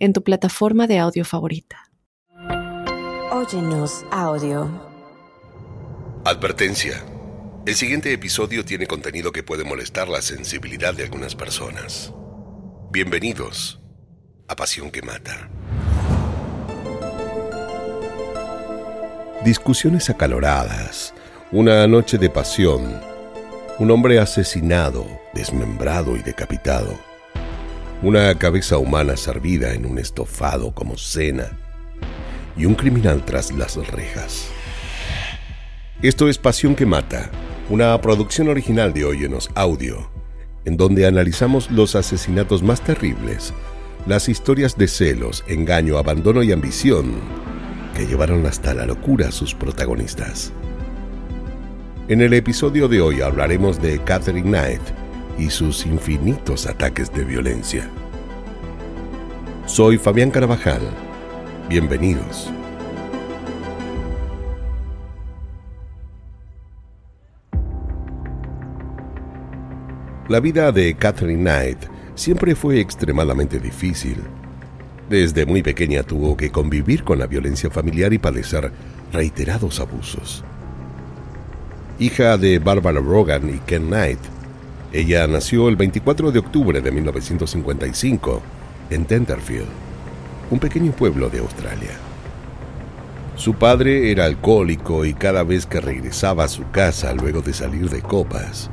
en tu plataforma de audio favorita. Óyenos audio. Advertencia. El siguiente episodio tiene contenido que puede molestar la sensibilidad de algunas personas. Bienvenidos a Pasión que Mata. Discusiones acaloradas, una noche de pasión, un hombre asesinado, desmembrado y decapitado una cabeza humana servida en un estofado como cena y un criminal tras las rejas. Esto es Pasión que Mata, una producción original de Óyenos Audio, en donde analizamos los asesinatos más terribles, las historias de celos, engaño, abandono y ambición que llevaron hasta la locura a sus protagonistas. En el episodio de hoy hablaremos de Catherine Knight, y sus infinitos ataques de violencia. Soy Fabián Carabajal. Bienvenidos. La vida de Catherine Knight siempre fue extremadamente difícil. Desde muy pequeña tuvo que convivir con la violencia familiar y padecer reiterados abusos. Hija de Barbara Rogan y Ken Knight, ella nació el 24 de octubre de 1955 en Tenterfield, un pequeño pueblo de Australia. Su padre era alcohólico y cada vez que regresaba a su casa luego de salir de copas,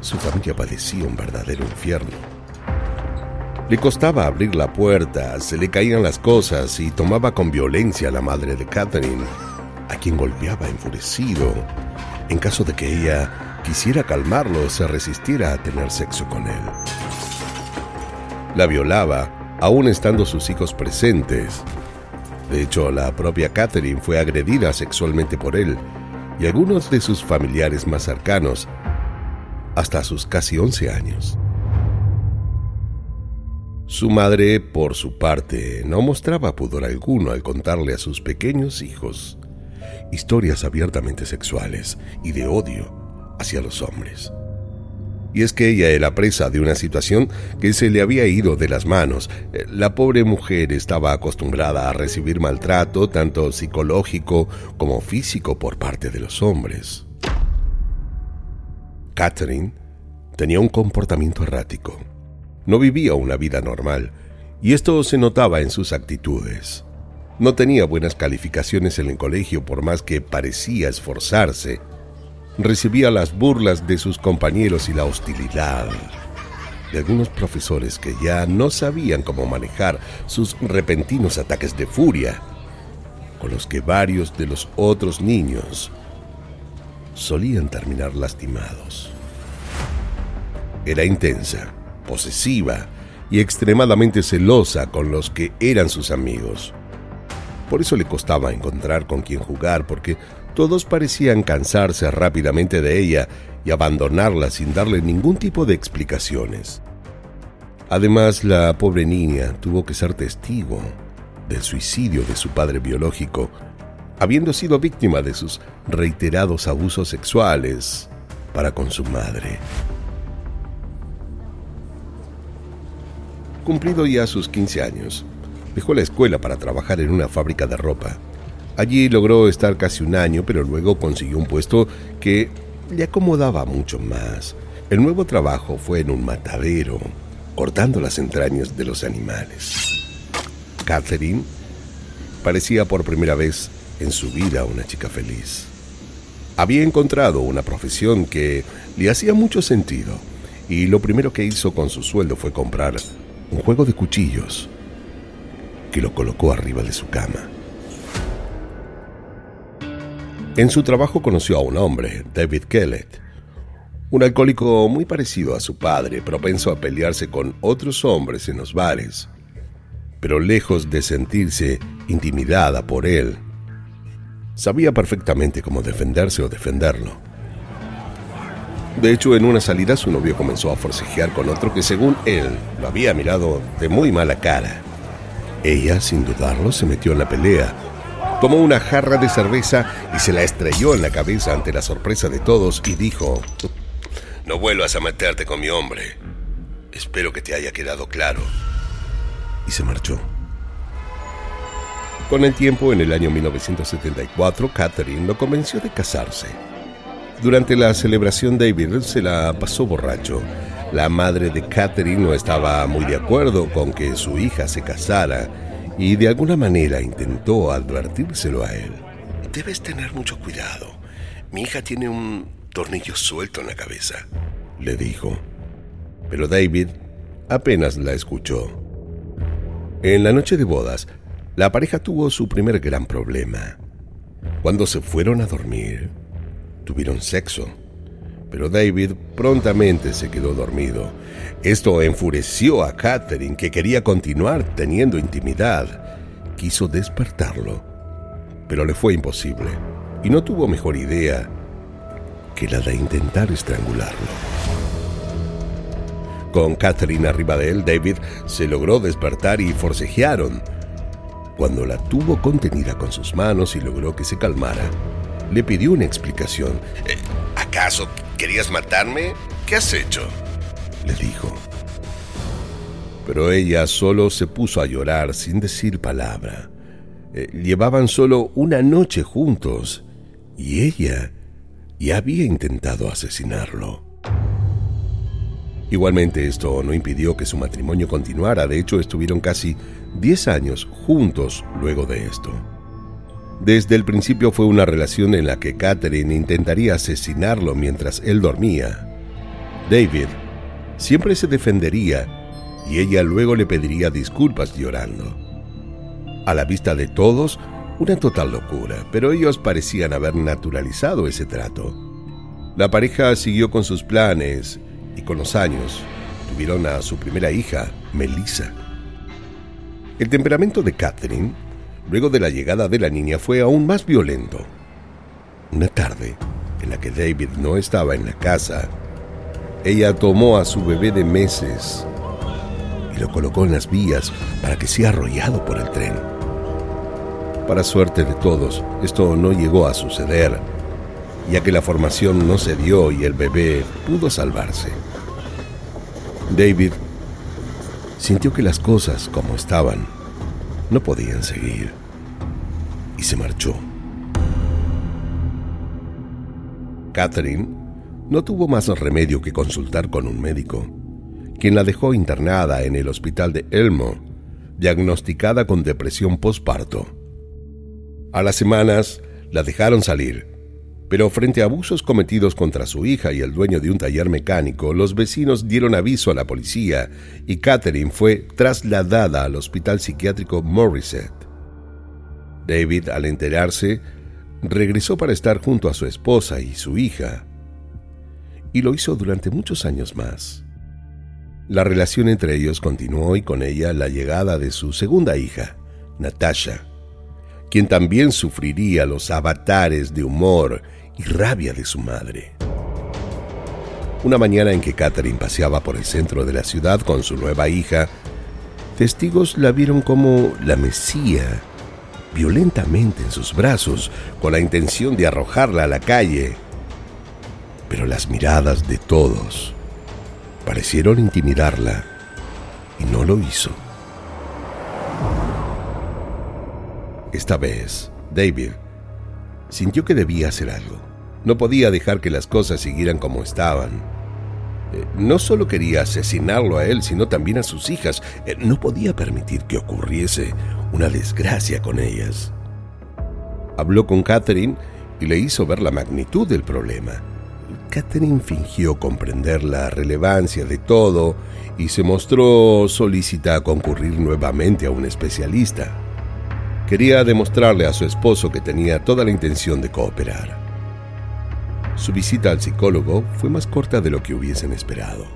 su familia padecía un verdadero infierno. Le costaba abrir la puerta, se le caían las cosas y tomaba con violencia a la madre de Catherine, a quien golpeaba enfurecido en caso de que ella quisiera calmarlo se resistiera a tener sexo con él. La violaba, aún estando sus hijos presentes. De hecho, la propia Catherine fue agredida sexualmente por él y algunos de sus familiares más cercanos hasta sus casi 11 años. Su madre, por su parte, no mostraba pudor alguno al contarle a sus pequeños hijos historias abiertamente sexuales y de odio hacia los hombres. Y es que ella era presa de una situación que se le había ido de las manos. La pobre mujer estaba acostumbrada a recibir maltrato, tanto psicológico como físico, por parte de los hombres. Catherine tenía un comportamiento errático. No vivía una vida normal, y esto se notaba en sus actitudes. No tenía buenas calificaciones en el colegio por más que parecía esforzarse recibía las burlas de sus compañeros y la hostilidad de algunos profesores que ya no sabían cómo manejar sus repentinos ataques de furia, con los que varios de los otros niños solían terminar lastimados. Era intensa, posesiva y extremadamente celosa con los que eran sus amigos. Por eso le costaba encontrar con quien jugar, porque todos parecían cansarse rápidamente de ella y abandonarla sin darle ningún tipo de explicaciones. Además, la pobre niña tuvo que ser testigo del suicidio de su padre biológico, habiendo sido víctima de sus reiterados abusos sexuales para con su madre. Cumplido ya sus 15 años, dejó la escuela para trabajar en una fábrica de ropa. Allí logró estar casi un año, pero luego consiguió un puesto que le acomodaba mucho más. El nuevo trabajo fue en un matadero, cortando las entrañas de los animales. Catherine parecía por primera vez en su vida una chica feliz. Había encontrado una profesión que le hacía mucho sentido y lo primero que hizo con su sueldo fue comprar un juego de cuchillos que lo colocó arriba de su cama. En su trabajo conoció a un hombre, David Kellett, un alcohólico muy parecido a su padre, propenso a pelearse con otros hombres en los bares. pero lejos de sentirse intimidada por él, sabía perfectamente cómo defenderse o defenderlo. De hecho, en una salida su novio comenzó a forcejear con otro que según él lo había mirado de muy mala cara. Ella, sin dudarlo, se metió en la pelea. Tomó una jarra de cerveza y se la estrelló en la cabeza ante la sorpresa de todos y dijo, No vuelvas a meterte con mi hombre. Espero que te haya quedado claro. Y se marchó. Con el tiempo, en el año 1974, Catherine lo convenció de casarse. Durante la celebración, David se la pasó borracho. La madre de Catherine no estaba muy de acuerdo con que su hija se casara y de alguna manera intentó advertírselo a él. Debes tener mucho cuidado. Mi hija tiene un tornillo suelto en la cabeza, le dijo. Pero David apenas la escuchó. En la noche de bodas, la pareja tuvo su primer gran problema. Cuando se fueron a dormir, tuvieron sexo, pero David prontamente se quedó dormido. Esto enfureció a Catherine, que quería continuar teniendo intimidad. Quiso despertarlo, pero le fue imposible, y no tuvo mejor idea que la de intentar estrangularlo. Con Catherine arriba de él, David se logró despertar y forcejearon. Cuando la tuvo contenida con sus manos y logró que se calmara, le pidió una explicación. Eh, ¿Acaso querías matarme? ¿Qué has hecho? le dijo. Pero ella solo se puso a llorar sin decir palabra. Eh, llevaban solo una noche juntos y ella ya había intentado asesinarlo. Igualmente esto no impidió que su matrimonio continuara, de hecho estuvieron casi 10 años juntos luego de esto. Desde el principio fue una relación en la que Catherine intentaría asesinarlo mientras él dormía. David siempre se defendería y ella luego le pediría disculpas llorando. A la vista de todos, una total locura, pero ellos parecían haber naturalizado ese trato. La pareja siguió con sus planes y con los años tuvieron a su primera hija, Melissa. El temperamento de Catherine luego de la llegada de la niña fue aún más violento. Una tarde, en la que David no estaba en la casa, ella tomó a su bebé de meses y lo colocó en las vías para que sea arrollado por el tren. Para suerte de todos, esto no llegó a suceder, ya que la formación no se dio y el bebé pudo salvarse. David sintió que las cosas como estaban no podían seguir y se marchó. Catherine no tuvo más remedio que consultar con un médico, quien la dejó internada en el hospital de Elmo, diagnosticada con depresión postparto. A las semanas la dejaron salir, pero frente a abusos cometidos contra su hija y el dueño de un taller mecánico, los vecinos dieron aviso a la policía y Catherine fue trasladada al hospital psiquiátrico Morriset. David, al enterarse, regresó para estar junto a su esposa y su hija, y lo hizo durante muchos años más. La relación entre ellos continuó y con ella la llegada de su segunda hija, Natasha, quien también sufriría los avatares de humor y rabia de su madre. Una mañana en que Catherine paseaba por el centro de la ciudad con su nueva hija, testigos la vieron como la mesía violentamente en sus brazos con la intención de arrojarla a la calle. Pero las miradas de todos parecieron intimidarla y no lo hizo. Esta vez, David sintió que debía hacer algo. No podía dejar que las cosas siguieran como estaban. Eh, no solo quería asesinarlo a él, sino también a sus hijas. Eh, no podía permitir que ocurriese una desgracia con ellas. Habló con Catherine y le hizo ver la magnitud del problema. Catherine fingió comprender la relevancia de todo y se mostró solícita a concurrir nuevamente a un especialista. Quería demostrarle a su esposo que tenía toda la intención de cooperar. Su visita al psicólogo fue más corta de lo que hubiesen esperado.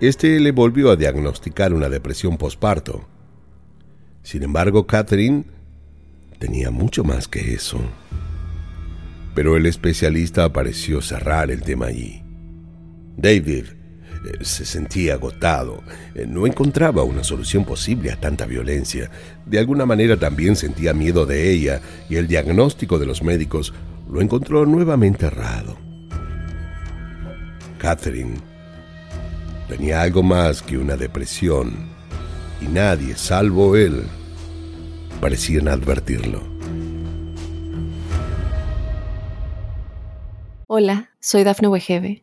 Este le volvió a diagnosticar una depresión posparto Sin embargo, Catherine tenía mucho más que eso. Pero el especialista pareció cerrar el tema allí. David se sentía agotado, eh, no encontraba una solución posible a tanta violencia. De alguna manera también sentía miedo de ella y el diagnóstico de los médicos lo encontró nuevamente errado. Catherine tenía algo más que una depresión y nadie, salvo él, parecían advertirlo. Hola, soy Dafne Wegebe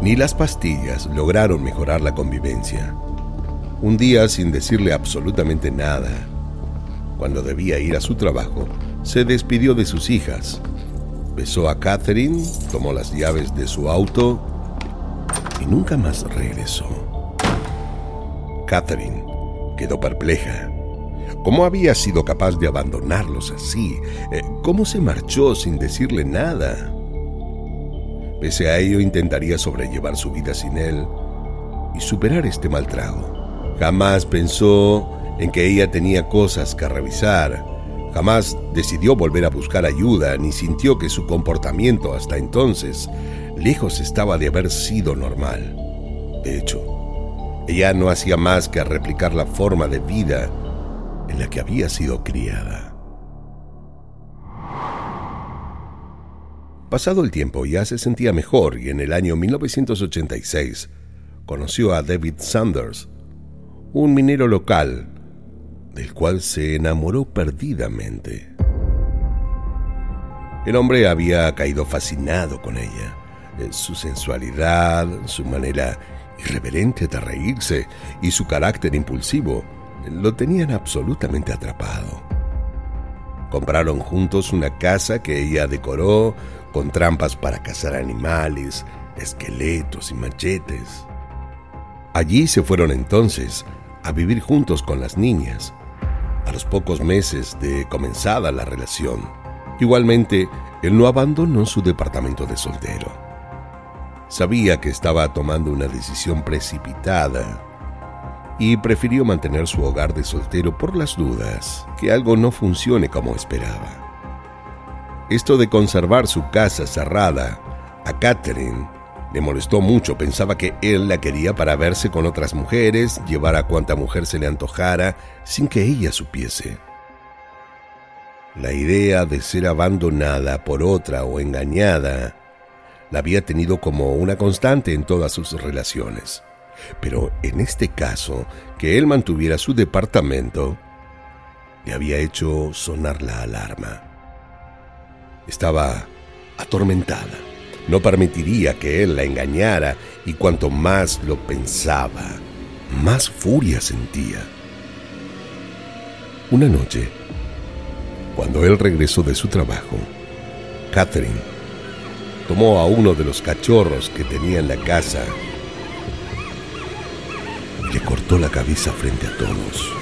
Ni las pastillas lograron mejorar la convivencia. Un día, sin decirle absolutamente nada, cuando debía ir a su trabajo, se despidió de sus hijas. Besó a Catherine, tomó las llaves de su auto y nunca más regresó. Catherine quedó perpleja. ¿Cómo había sido capaz de abandonarlos así? Eh, ¿Cómo se marchó sin decirle nada? Pese a ello, intentaría sobrellevar su vida sin él y superar este mal trago. Jamás pensó en que ella tenía cosas que revisar. Jamás decidió volver a buscar ayuda, ni sintió que su comportamiento hasta entonces lejos estaba de haber sido normal. De hecho, ella no hacía más que replicar la forma de vida en la que había sido criada. Pasado el tiempo ya se sentía mejor y en el año 1986 conoció a David Sanders, un minero local del cual se enamoró perdidamente. El hombre había caído fascinado con ella. Su sensualidad, su manera irreverente de reírse y su carácter impulsivo lo tenían absolutamente atrapado. Compraron juntos una casa que ella decoró con trampas para cazar animales, esqueletos y machetes. Allí se fueron entonces a vivir juntos con las niñas, a los pocos meses de comenzada la relación. Igualmente, él no abandonó su departamento de soltero. Sabía que estaba tomando una decisión precipitada y prefirió mantener su hogar de soltero por las dudas que algo no funcione como esperaba. Esto de conservar su casa cerrada a Catherine le molestó mucho. Pensaba que él la quería para verse con otras mujeres, llevar a cuanta mujer se le antojara, sin que ella supiese. La idea de ser abandonada por otra o engañada la había tenido como una constante en todas sus relaciones. Pero en este caso, que él mantuviera su departamento, le había hecho sonar la alarma. Estaba atormentada. No permitiría que él la engañara y cuanto más lo pensaba, más furia sentía. Una noche, cuando él regresó de su trabajo, Catherine tomó a uno de los cachorros que tenía en la casa y le cortó la cabeza frente a todos.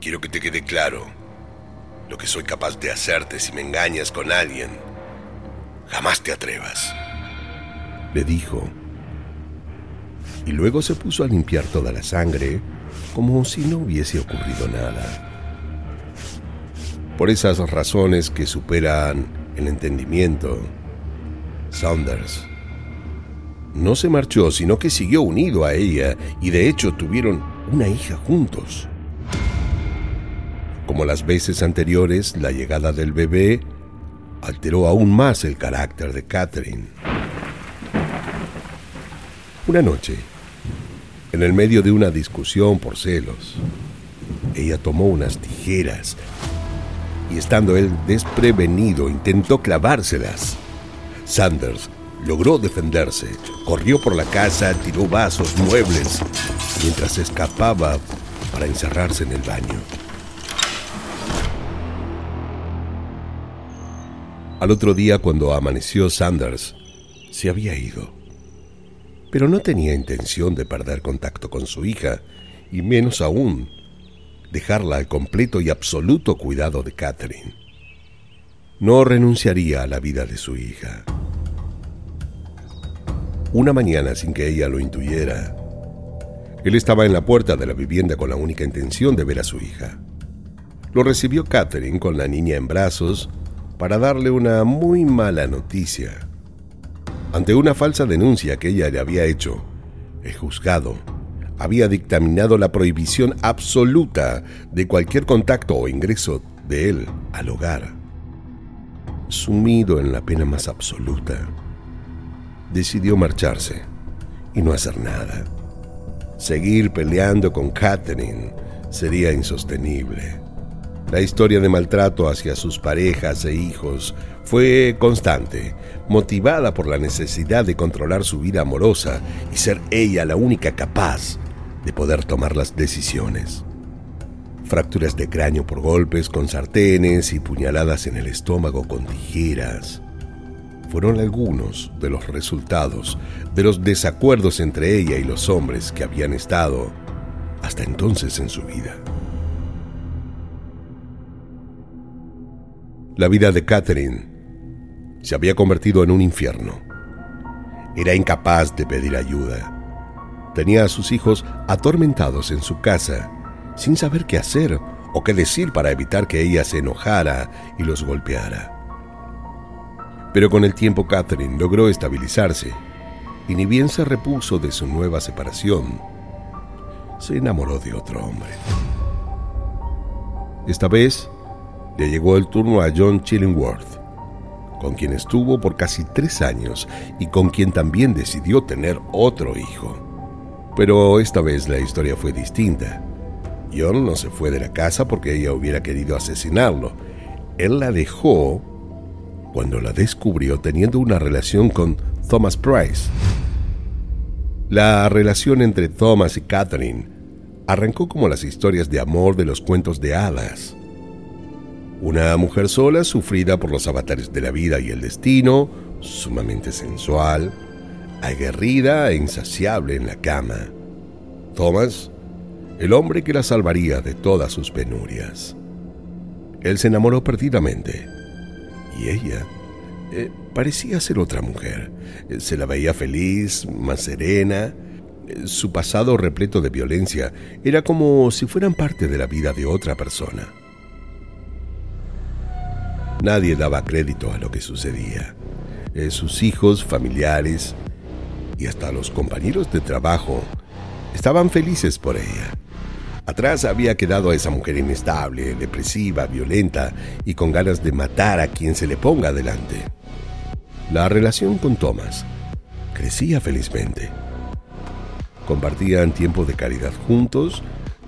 Quiero que te quede claro lo que soy capaz de hacerte si me engañas con alguien. Jamás te atrevas, le dijo. Y luego se puso a limpiar toda la sangre como si no hubiese ocurrido nada. Por esas razones que superan el entendimiento, Saunders no se marchó, sino que siguió unido a ella y de hecho tuvieron una hija juntos. Como las veces anteriores, la llegada del bebé alteró aún más el carácter de Catherine. Una noche, en el medio de una discusión por celos, ella tomó unas tijeras y estando él desprevenido intentó clavárselas. Sanders logró defenderse, corrió por la casa, tiró vasos, muebles, mientras escapaba para encerrarse en el baño. Al otro día, cuando amaneció Sanders, se había ido. Pero no tenía intención de perder contacto con su hija, y menos aún dejarla al completo y absoluto cuidado de Catherine. No renunciaría a la vida de su hija. Una mañana, sin que ella lo intuyera, él estaba en la puerta de la vivienda con la única intención de ver a su hija. Lo recibió Catherine con la niña en brazos para darle una muy mala noticia. Ante una falsa denuncia que ella le había hecho, el juzgado había dictaminado la prohibición absoluta de cualquier contacto o ingreso de él al hogar. Sumido en la pena más absoluta, decidió marcharse y no hacer nada. Seguir peleando con Catherine sería insostenible. La historia de maltrato hacia sus parejas e hijos fue constante, motivada por la necesidad de controlar su vida amorosa y ser ella la única capaz de poder tomar las decisiones. Fracturas de cráneo por golpes con sartenes y puñaladas en el estómago con tijeras fueron algunos de los resultados de los desacuerdos entre ella y los hombres que habían estado hasta entonces en su vida. La vida de Catherine se había convertido en un infierno. Era incapaz de pedir ayuda. Tenía a sus hijos atormentados en su casa, sin saber qué hacer o qué decir para evitar que ella se enojara y los golpeara. Pero con el tiempo Catherine logró estabilizarse y ni bien se repuso de su nueva separación, se enamoró de otro hombre. Esta vez le llegó el turno a John Chillingworth, con quien estuvo por casi tres años y con quien también decidió tener otro hijo. Pero esta vez la historia fue distinta. John no se fue de la casa porque ella hubiera querido asesinarlo. Él la dejó cuando la descubrió teniendo una relación con Thomas Price. La relación entre Thomas y Catherine arrancó como las historias de amor de los cuentos de hadas. Una mujer sola, sufrida por los avatares de la vida y el destino, sumamente sensual, aguerrida e insaciable en la cama. Thomas, el hombre que la salvaría de todas sus penurias. Él se enamoró perdidamente. Y ella eh, parecía ser otra mujer. Eh, se la veía feliz, más serena. Eh, su pasado repleto de violencia era como si fueran parte de la vida de otra persona. Nadie daba crédito a lo que sucedía. Eh, sus hijos, familiares y hasta los compañeros de trabajo estaban felices por ella. Atrás había quedado a esa mujer inestable, depresiva, violenta y con ganas de matar a quien se le ponga delante. La relación con Thomas crecía felizmente. Compartían tiempo de caridad juntos,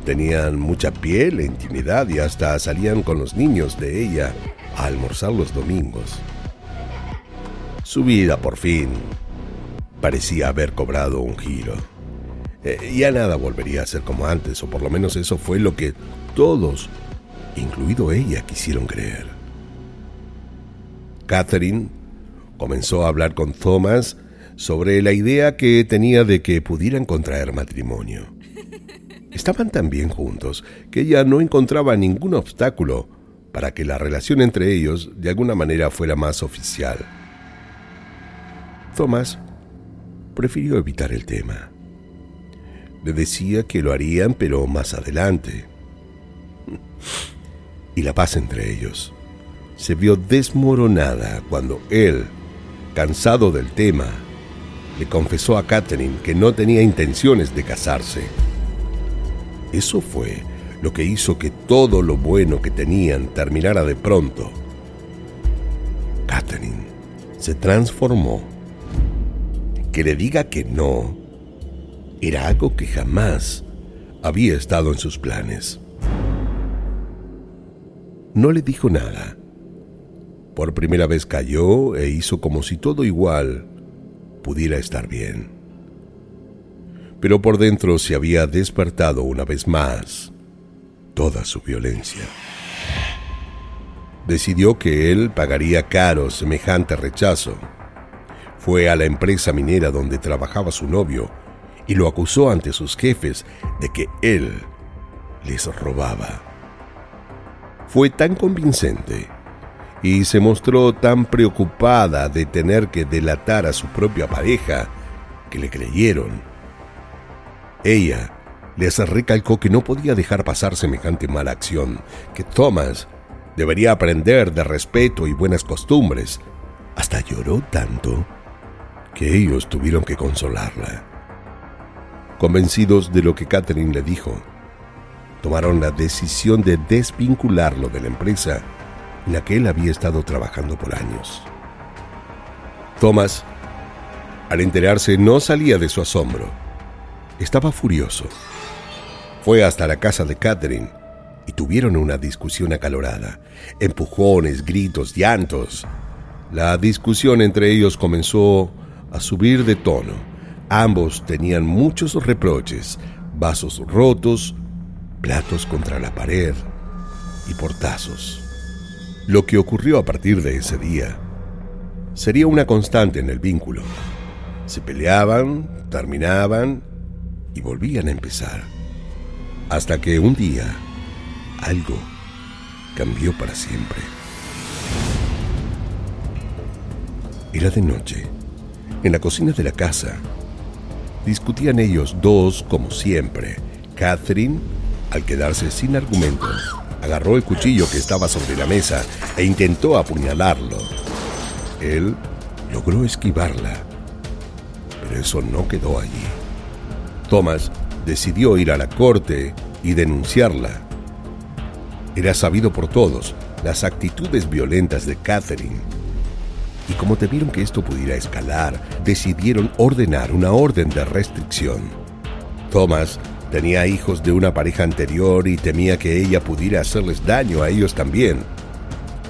tenían mucha piel e intimidad y hasta salían con los niños de ella a almorzar los domingos. Su vida, por fin, parecía haber cobrado un giro. Eh, ya nada volvería a ser como antes, o por lo menos eso fue lo que todos, incluido ella, quisieron creer. Catherine comenzó a hablar con Thomas sobre la idea que tenía de que pudieran contraer matrimonio. Estaban tan bien juntos que ella no encontraba ningún obstáculo para que la relación entre ellos de alguna manera fuera más oficial. Thomas prefirió evitar el tema. Le decía que lo harían, pero más adelante. Y la paz entre ellos se vio desmoronada cuando él, cansado del tema, le confesó a Catherine que no tenía intenciones de casarse. Eso fue lo que hizo que todo lo bueno que tenían terminara de pronto. Catherine se transformó. Que le diga que no era algo que jamás había estado en sus planes. No le dijo nada. Por primera vez cayó e hizo como si todo igual pudiera estar bien. Pero por dentro se había despertado una vez más toda su violencia. Decidió que él pagaría caro semejante rechazo. Fue a la empresa minera donde trabajaba su novio y lo acusó ante sus jefes de que él les robaba. Fue tan convincente y se mostró tan preocupada de tener que delatar a su propia pareja que le creyeron. Ella les recalcó que no podía dejar pasar semejante mala acción, que Thomas debería aprender de respeto y buenas costumbres. Hasta lloró tanto que ellos tuvieron que consolarla. Convencidos de lo que Catherine le dijo, tomaron la decisión de desvincularlo de la empresa en la que él había estado trabajando por años. Thomas, al enterarse, no salía de su asombro. Estaba furioso. Fue hasta la casa de Catherine y tuvieron una discusión acalorada. Empujones, gritos, llantos. La discusión entre ellos comenzó a subir de tono. Ambos tenían muchos reproches, vasos rotos, platos contra la pared y portazos. Lo que ocurrió a partir de ese día sería una constante en el vínculo. Se peleaban, terminaban y volvían a empezar. Hasta que un día algo cambió para siempre. Era de noche. En la cocina de la casa discutían ellos dos como siempre. Catherine, al quedarse sin argumento, agarró el cuchillo que estaba sobre la mesa e intentó apuñalarlo. Él logró esquivarla, pero eso no quedó allí. Thomas decidió ir a la corte y denunciarla. Era sabido por todos las actitudes violentas de Catherine. Y como temieron que esto pudiera escalar, decidieron ordenar una orden de restricción. Thomas Tenía hijos de una pareja anterior y temía que ella pudiera hacerles daño a ellos también.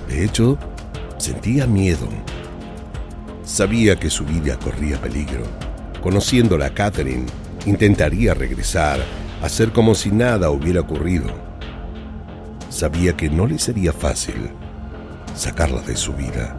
De hecho, sentía miedo. Sabía que su vida corría peligro. Conociéndola a Catherine, intentaría regresar, hacer como si nada hubiera ocurrido. Sabía que no le sería fácil sacarla de su vida.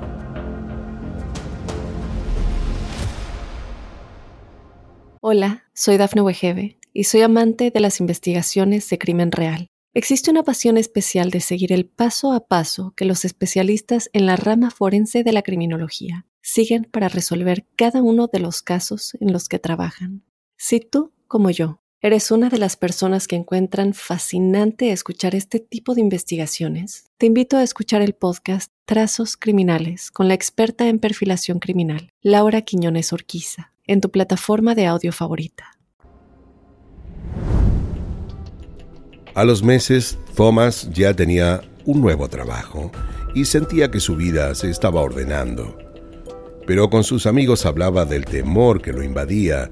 Hola, soy Dafne Wegebe y soy amante de las investigaciones de crimen real. Existe una pasión especial de seguir el paso a paso que los especialistas en la rama forense de la criminología siguen para resolver cada uno de los casos en los que trabajan. Si tú, como yo, eres una de las personas que encuentran fascinante escuchar este tipo de investigaciones, te invito a escuchar el podcast Trazos Criminales con la experta en perfilación criminal, Laura Quiñones Orquiza, en tu plataforma de audio favorita. A los meses, Thomas ya tenía un nuevo trabajo y sentía que su vida se estaba ordenando. Pero con sus amigos hablaba del temor que lo invadía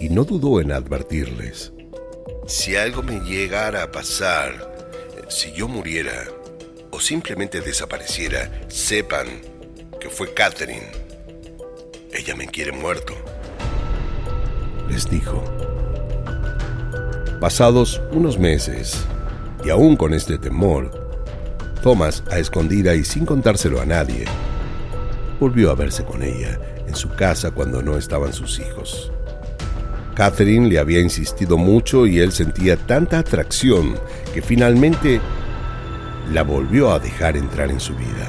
y no dudó en advertirles. Si algo me llegara a pasar, si yo muriera o simplemente desapareciera, sepan que fue Catherine. Ella me quiere muerto. Les dijo. Pasados unos meses, y aún con este temor, Thomas, a escondida y sin contárselo a nadie, volvió a verse con ella en su casa cuando no estaban sus hijos. Catherine le había insistido mucho y él sentía tanta atracción que finalmente la volvió a dejar entrar en su vida.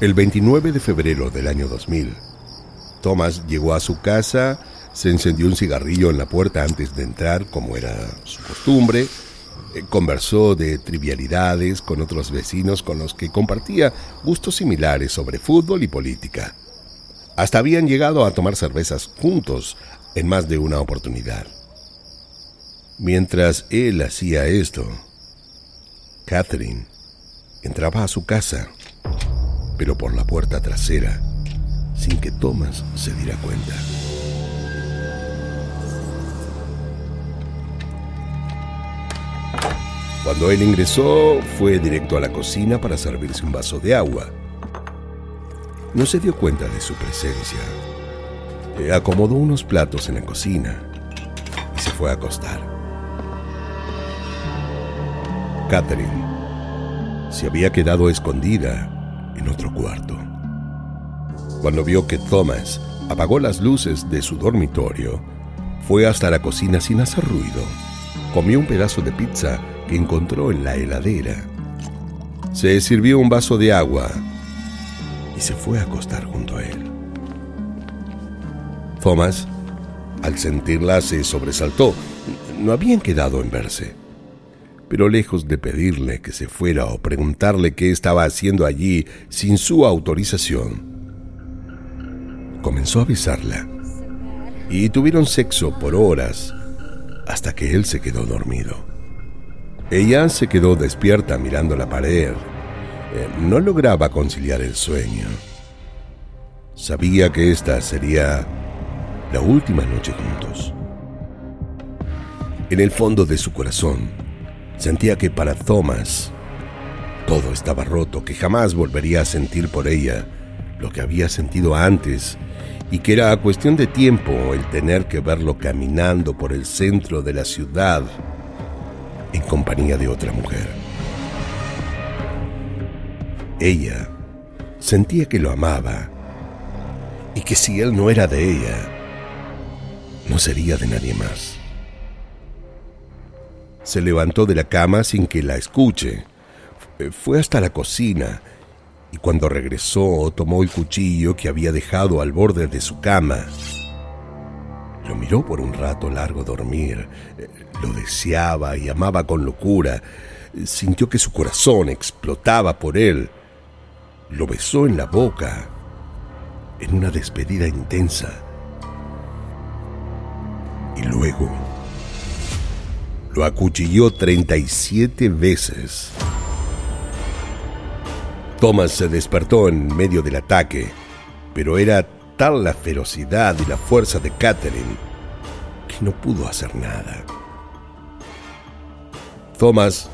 El 29 de febrero del año 2000, Thomas llegó a su casa, se encendió un cigarrillo en la puerta antes de entrar, como era su costumbre, conversó de trivialidades con otros vecinos con los que compartía gustos similares sobre fútbol y política. Hasta habían llegado a tomar cervezas juntos en más de una oportunidad. Mientras él hacía esto, Catherine entraba a su casa, pero por la puerta trasera sin que Thomas se diera cuenta. Cuando él ingresó, fue directo a la cocina para servirse un vaso de agua. No se dio cuenta de su presencia. acomodó unos platos en la cocina y se fue a acostar. Catherine se había quedado escondida en otro cuarto. Cuando vio que Thomas apagó las luces de su dormitorio, fue hasta la cocina sin hacer ruido. Comió un pedazo de pizza que encontró en la heladera. Se sirvió un vaso de agua y se fue a acostar junto a él. Thomas, al sentirla, se sobresaltó. No habían quedado en verse. Pero lejos de pedirle que se fuera o preguntarle qué estaba haciendo allí sin su autorización, comenzó a besarla y tuvieron sexo por horas hasta que él se quedó dormido. Ella se quedó despierta mirando la pared. Eh, no lograba conciliar el sueño. Sabía que esta sería la última noche juntos. En el fondo de su corazón, sentía que para Thomas todo estaba roto, que jamás volvería a sentir por ella lo que había sentido antes y que era cuestión de tiempo el tener que verlo caminando por el centro de la ciudad en compañía de otra mujer. Ella sentía que lo amaba y que si él no era de ella, no sería de nadie más. Se levantó de la cama sin que la escuche. Fue hasta la cocina y cuando regresó tomó el cuchillo que había dejado al borde de su cama. Lo miró por un rato largo dormir, lo deseaba y amaba con locura, sintió que su corazón explotaba por él, lo besó en la boca, en una despedida intensa, y luego lo acuchilló 37 veces. Thomas se despertó en medio del ataque, pero era tal la ferocidad y la fuerza de Catherine que no pudo hacer nada. Thomas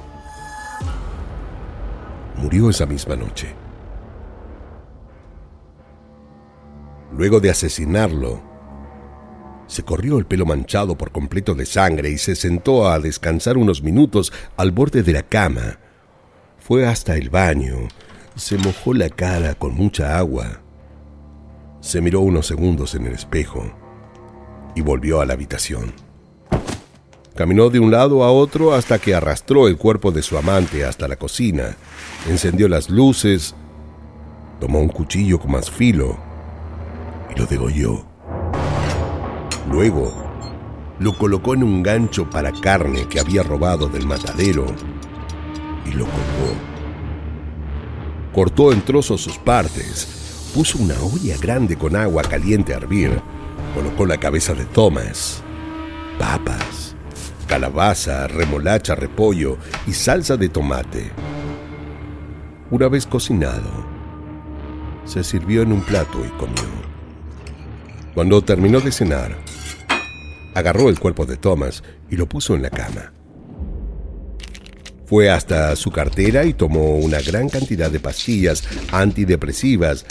murió esa misma noche. Luego de asesinarlo, se corrió el pelo manchado por completo de sangre y se sentó a descansar unos minutos al borde de la cama. Fue hasta el baño se mojó la cara con mucha agua. Se miró unos segundos en el espejo y volvió a la habitación. Caminó de un lado a otro hasta que arrastró el cuerpo de su amante hasta la cocina, encendió las luces, tomó un cuchillo con más filo y lo degolló. Luego, lo colocó en un gancho para carne que había robado del matadero y lo colgó cortó en trozos sus partes, puso una olla grande con agua caliente a hervir, colocó la cabeza de Thomas, papas, calabaza, remolacha, repollo y salsa de tomate. Una vez cocinado, se sirvió en un plato y comió. Cuando terminó de cenar, agarró el cuerpo de Thomas y lo puso en la cama. Fue hasta su cartera y tomó una gran cantidad de pastillas antidepresivas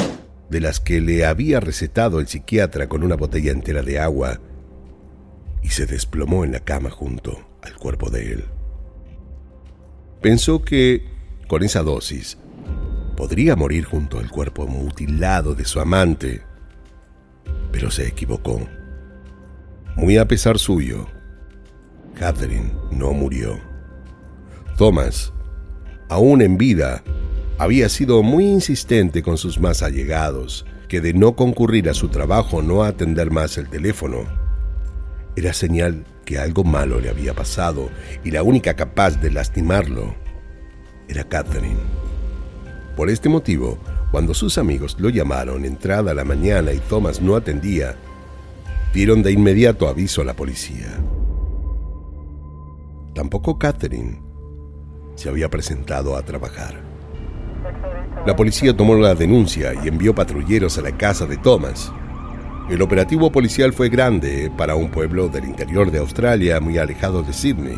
de las que le había recetado el psiquiatra con una botella entera de agua y se desplomó en la cama junto al cuerpo de él. Pensó que, con esa dosis, podría morir junto al cuerpo mutilado de su amante, pero se equivocó. Muy a pesar suyo, Catherine no murió. Thomas, aún en vida, había sido muy insistente con sus más allegados, que de no concurrir a su trabajo no atender más el teléfono, era señal que algo malo le había pasado y la única capaz de lastimarlo era Catherine. Por este motivo, cuando sus amigos lo llamaron entrada la mañana y Thomas no atendía, dieron de inmediato aviso a la policía. Tampoco Catherine se había presentado a trabajar. La policía tomó la denuncia y envió patrulleros a la casa de Thomas. El operativo policial fue grande para un pueblo del interior de Australia muy alejado de Sydney.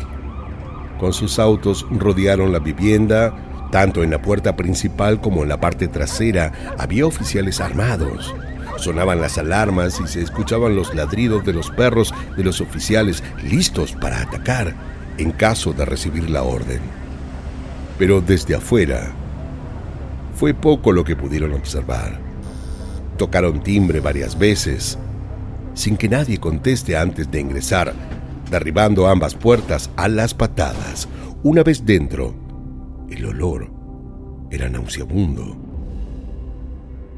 Con sus autos rodearon la vivienda, tanto en la puerta principal como en la parte trasera había oficiales armados. Sonaban las alarmas y se escuchaban los ladridos de los perros de los oficiales listos para atacar en caso de recibir la orden. Pero desde afuera fue poco lo que pudieron observar. Tocaron timbre varias veces, sin que nadie conteste antes de ingresar, derribando ambas puertas a las patadas. Una vez dentro, el olor era nauseabundo.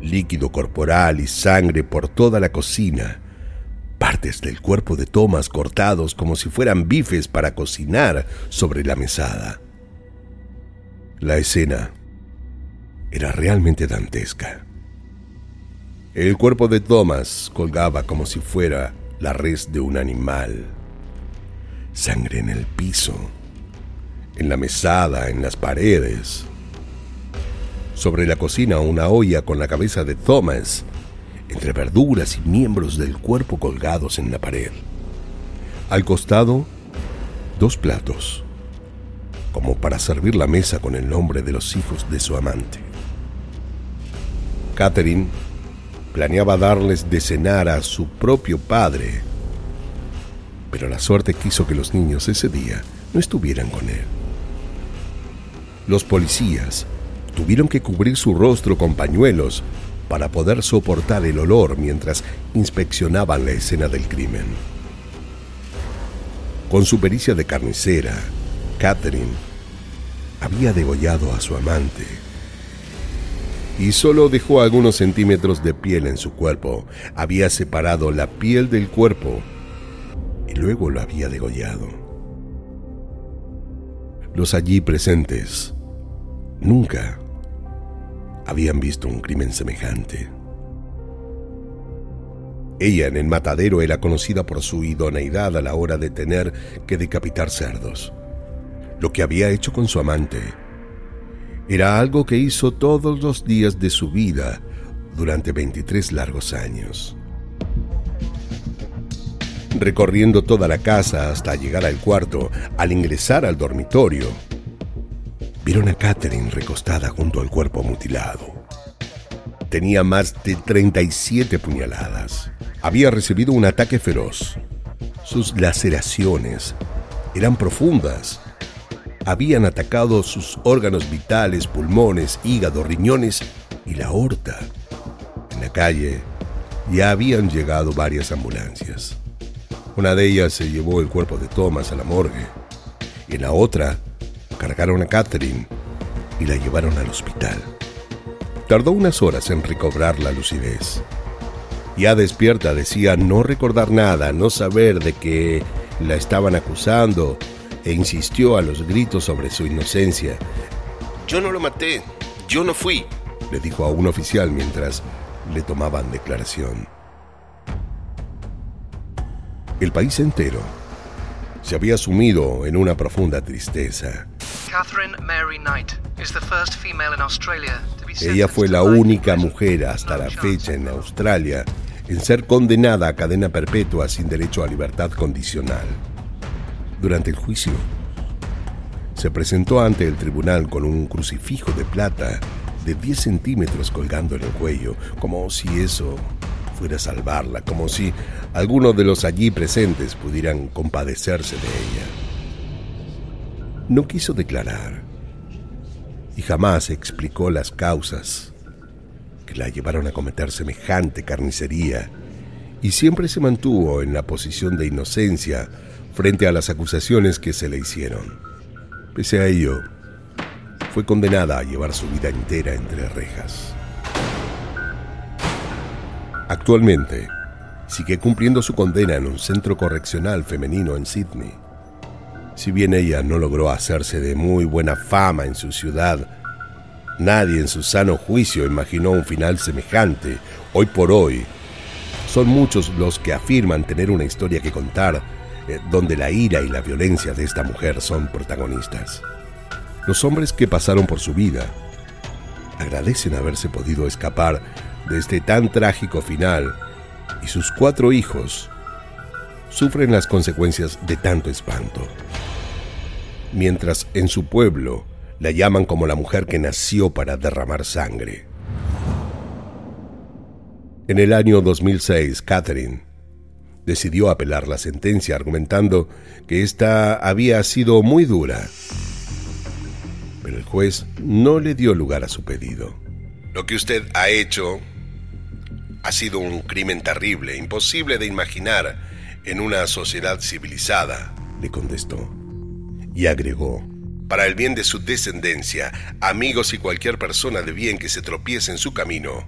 Líquido corporal y sangre por toda la cocina. Partes del cuerpo de Thomas cortados como si fueran bifes para cocinar sobre la mesada. La escena era realmente dantesca. El cuerpo de Thomas colgaba como si fuera la res de un animal. Sangre en el piso, en la mesada, en las paredes. Sobre la cocina una olla con la cabeza de Thomas, entre verduras y miembros del cuerpo colgados en la pared. Al costado, dos platos, como para servir la mesa con el nombre de los hijos de su amante. Catherine planeaba darles de cenar a su propio padre, pero la suerte quiso que los niños ese día no estuvieran con él. Los policías tuvieron que cubrir su rostro con pañuelos para poder soportar el olor mientras inspeccionaban la escena del crimen. Con su pericia de carnicera, Catherine había degollado a su amante y solo dejó algunos centímetros de piel en su cuerpo. Había separado la piel del cuerpo y luego lo había degollado. Los allí presentes nunca habían visto un crimen semejante. Ella en el matadero era conocida por su idoneidad a la hora de tener que decapitar cerdos. Lo que había hecho con su amante era algo que hizo todos los días de su vida durante 23 largos años. Recorriendo toda la casa hasta llegar al cuarto, al ingresar al dormitorio, vieron a Catherine recostada junto al cuerpo mutilado. Tenía más de 37 puñaladas. Había recibido un ataque feroz. Sus laceraciones eran profundas habían atacado sus órganos vitales, pulmones, hígado, riñones y la aorta. En la calle ya habían llegado varias ambulancias. Una de ellas se llevó el cuerpo de Thomas a la morgue y en la otra cargaron a Catherine y la llevaron al hospital. Tardó unas horas en recobrar la lucidez. Ya despierta decía no recordar nada, no saber de que la estaban acusando e insistió a los gritos sobre su inocencia. Yo no lo maté, yo no fui, le dijo a un oficial mientras le tomaban declaración. El país entero se había sumido en una profunda tristeza. Ella fue la única mujer hasta la fecha en Australia en ser condenada a cadena perpetua sin derecho a libertad condicional durante el juicio. Se presentó ante el tribunal con un crucifijo de plata de 10 centímetros colgando en el cuello, como si eso fuera salvarla, como si algunos de los allí presentes pudieran compadecerse de ella. No quiso declarar y jamás explicó las causas que la llevaron a cometer semejante carnicería y siempre se mantuvo en la posición de inocencia frente a las acusaciones que se le hicieron. Pese a ello, fue condenada a llevar su vida entera entre rejas. Actualmente, sigue cumpliendo su condena en un centro correccional femenino en Sydney. Si bien ella no logró hacerse de muy buena fama en su ciudad, nadie en su sano juicio imaginó un final semejante. Hoy por hoy, son muchos los que afirman tener una historia que contar eh, donde la ira y la violencia de esta mujer son protagonistas. Los hombres que pasaron por su vida agradecen haberse podido escapar de este tan trágico final y sus cuatro hijos sufren las consecuencias de tanto espanto. mientras en su pueblo la llaman como la mujer que nació para derramar sangre. En el año 2006, Catherine decidió apelar la sentencia argumentando que ésta había sido muy dura. Pero el juez no le dio lugar a su pedido. Lo que usted ha hecho ha sido un crimen terrible, imposible de imaginar en una sociedad civilizada, le contestó. Y agregó, para el bien de su descendencia, amigos y cualquier persona de bien que se tropiece en su camino,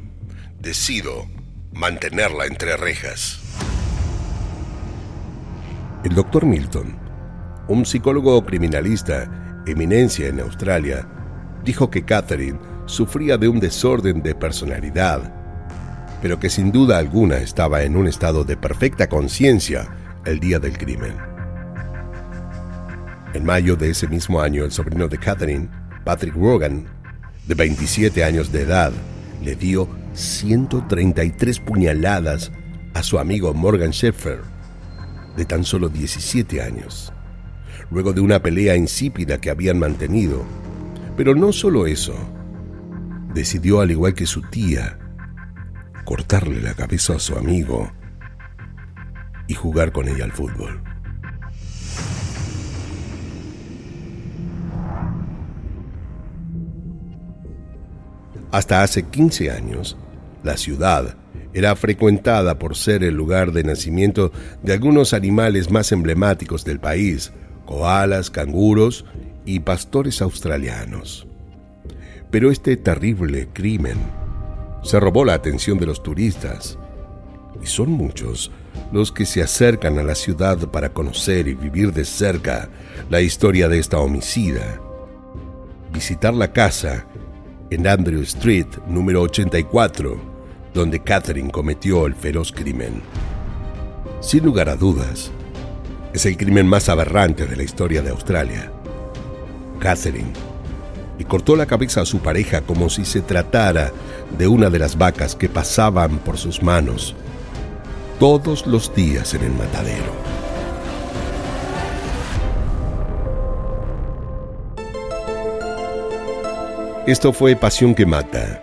decido mantenerla entre rejas. El doctor Milton, un psicólogo criminalista, eminencia en Australia, dijo que Catherine sufría de un desorden de personalidad, pero que sin duda alguna estaba en un estado de perfecta conciencia el día del crimen. En mayo de ese mismo año, el sobrino de Catherine, Patrick Rogan, de 27 años de edad, le dio 133 puñaladas a su amigo Morgan Sheffer, de tan solo 17 años, luego de una pelea insípida que habían mantenido. Pero no solo eso, decidió, al igual que su tía, cortarle la cabeza a su amigo y jugar con ella al fútbol. Hasta hace 15 años, la ciudad era frecuentada por ser el lugar de nacimiento de algunos animales más emblemáticos del país, koalas, canguros y pastores australianos. Pero este terrible crimen se robó la atención de los turistas, y son muchos los que se acercan a la ciudad para conocer y vivir de cerca la historia de esta homicida. Visitar la casa en Andrew Street, número 84, donde Catherine cometió el feroz crimen. Sin lugar a dudas, es el crimen más aberrante de la historia de Australia. Catherine le cortó la cabeza a su pareja como si se tratara de una de las vacas que pasaban por sus manos todos los días en el matadero. Esto fue Pasión que Mata,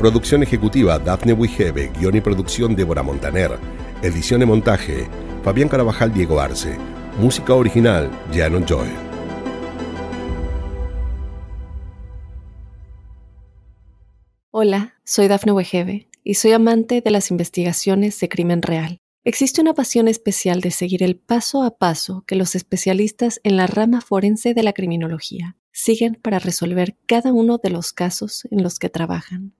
producción ejecutiva Daphne Wigebe, guion y producción Débora Montaner, edición y montaje Fabián Carabajal Diego Arce, música original Janon Joy. Hola, soy Dafne Wegebe y soy amante de las investigaciones de crimen real. Existe una pasión especial de seguir el paso a paso que los especialistas en la rama forense de la criminología siguen para resolver cada uno de los casos en los que trabajan.